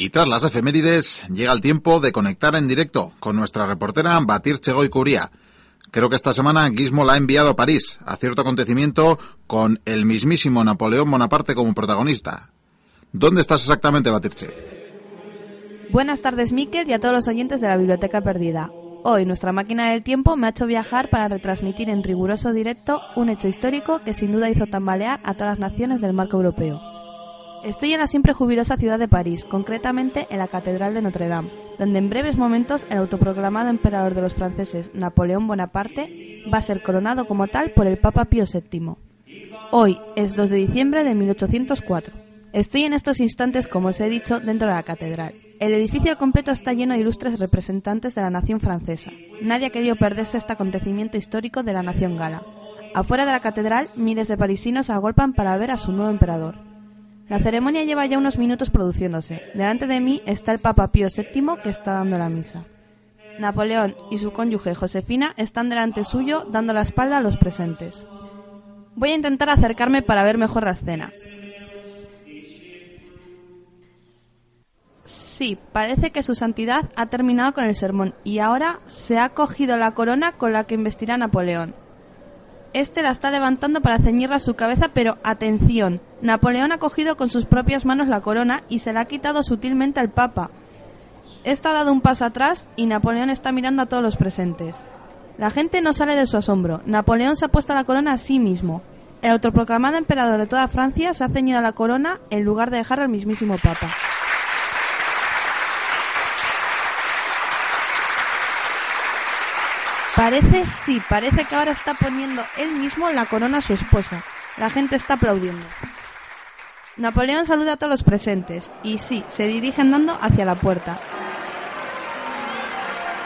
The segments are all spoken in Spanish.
Y tras las efemérides, llega el tiempo de conectar en directo con nuestra reportera Batir Curía. Creo que esta semana Gizmo la ha enviado a París, a cierto acontecimiento con el mismísimo Napoleón Bonaparte como protagonista. ¿Dónde estás exactamente, Batirche? Buenas tardes, Miquel, y a todos los oyentes de la Biblioteca Perdida. Hoy nuestra máquina del tiempo me ha hecho viajar para retransmitir en riguroso directo un hecho histórico que sin duda hizo tambalear a todas las naciones del marco europeo. Estoy en la siempre jubilosa ciudad de París, concretamente en la Catedral de Notre Dame, donde en breves momentos el autoproclamado emperador de los franceses, Napoleón Bonaparte, va a ser coronado como tal por el Papa Pío VII. Hoy es 2 de diciembre de 1804. Estoy en estos instantes, como os he dicho, dentro de la catedral. El edificio completo está lleno de ilustres representantes de la nación francesa. Nadie ha querido perderse este acontecimiento histórico de la nación gala. Afuera de la catedral, miles de parisinos agolpan para ver a su nuevo emperador. La ceremonia lleva ya unos minutos produciéndose. Delante de mí está el Papa Pío VII que está dando la misa. Napoleón y su cónyuge Josefina están delante suyo dando la espalda a los presentes. Voy a intentar acercarme para ver mejor la escena. Sí, parece que su santidad ha terminado con el sermón y ahora se ha cogido la corona con la que investirá Napoleón. Este la está levantando para ceñirla a su cabeza, pero atención, Napoleón ha cogido con sus propias manos la corona y se la ha quitado sutilmente al Papa. Esta ha dado un paso atrás y Napoleón está mirando a todos los presentes. La gente no sale de su asombro. Napoleón se ha puesto la corona a sí mismo. El autoproclamado emperador de toda Francia se ha ceñido a la corona en lugar de dejar al mismísimo Papa. Parece, sí, parece que ahora está poniendo él mismo la corona a su esposa. La gente está aplaudiendo. Napoleón saluda a todos los presentes y sí, se dirige andando hacia la puerta.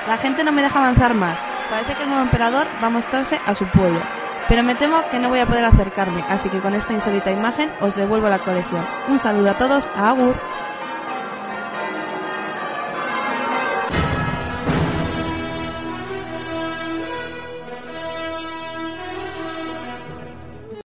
La gente no me deja avanzar más. Parece que el nuevo emperador va a mostrarse a su pueblo. Pero me temo que no voy a poder acercarme, así que con esta insólita imagen os devuelvo la colección. Un saludo a todos, a Agur.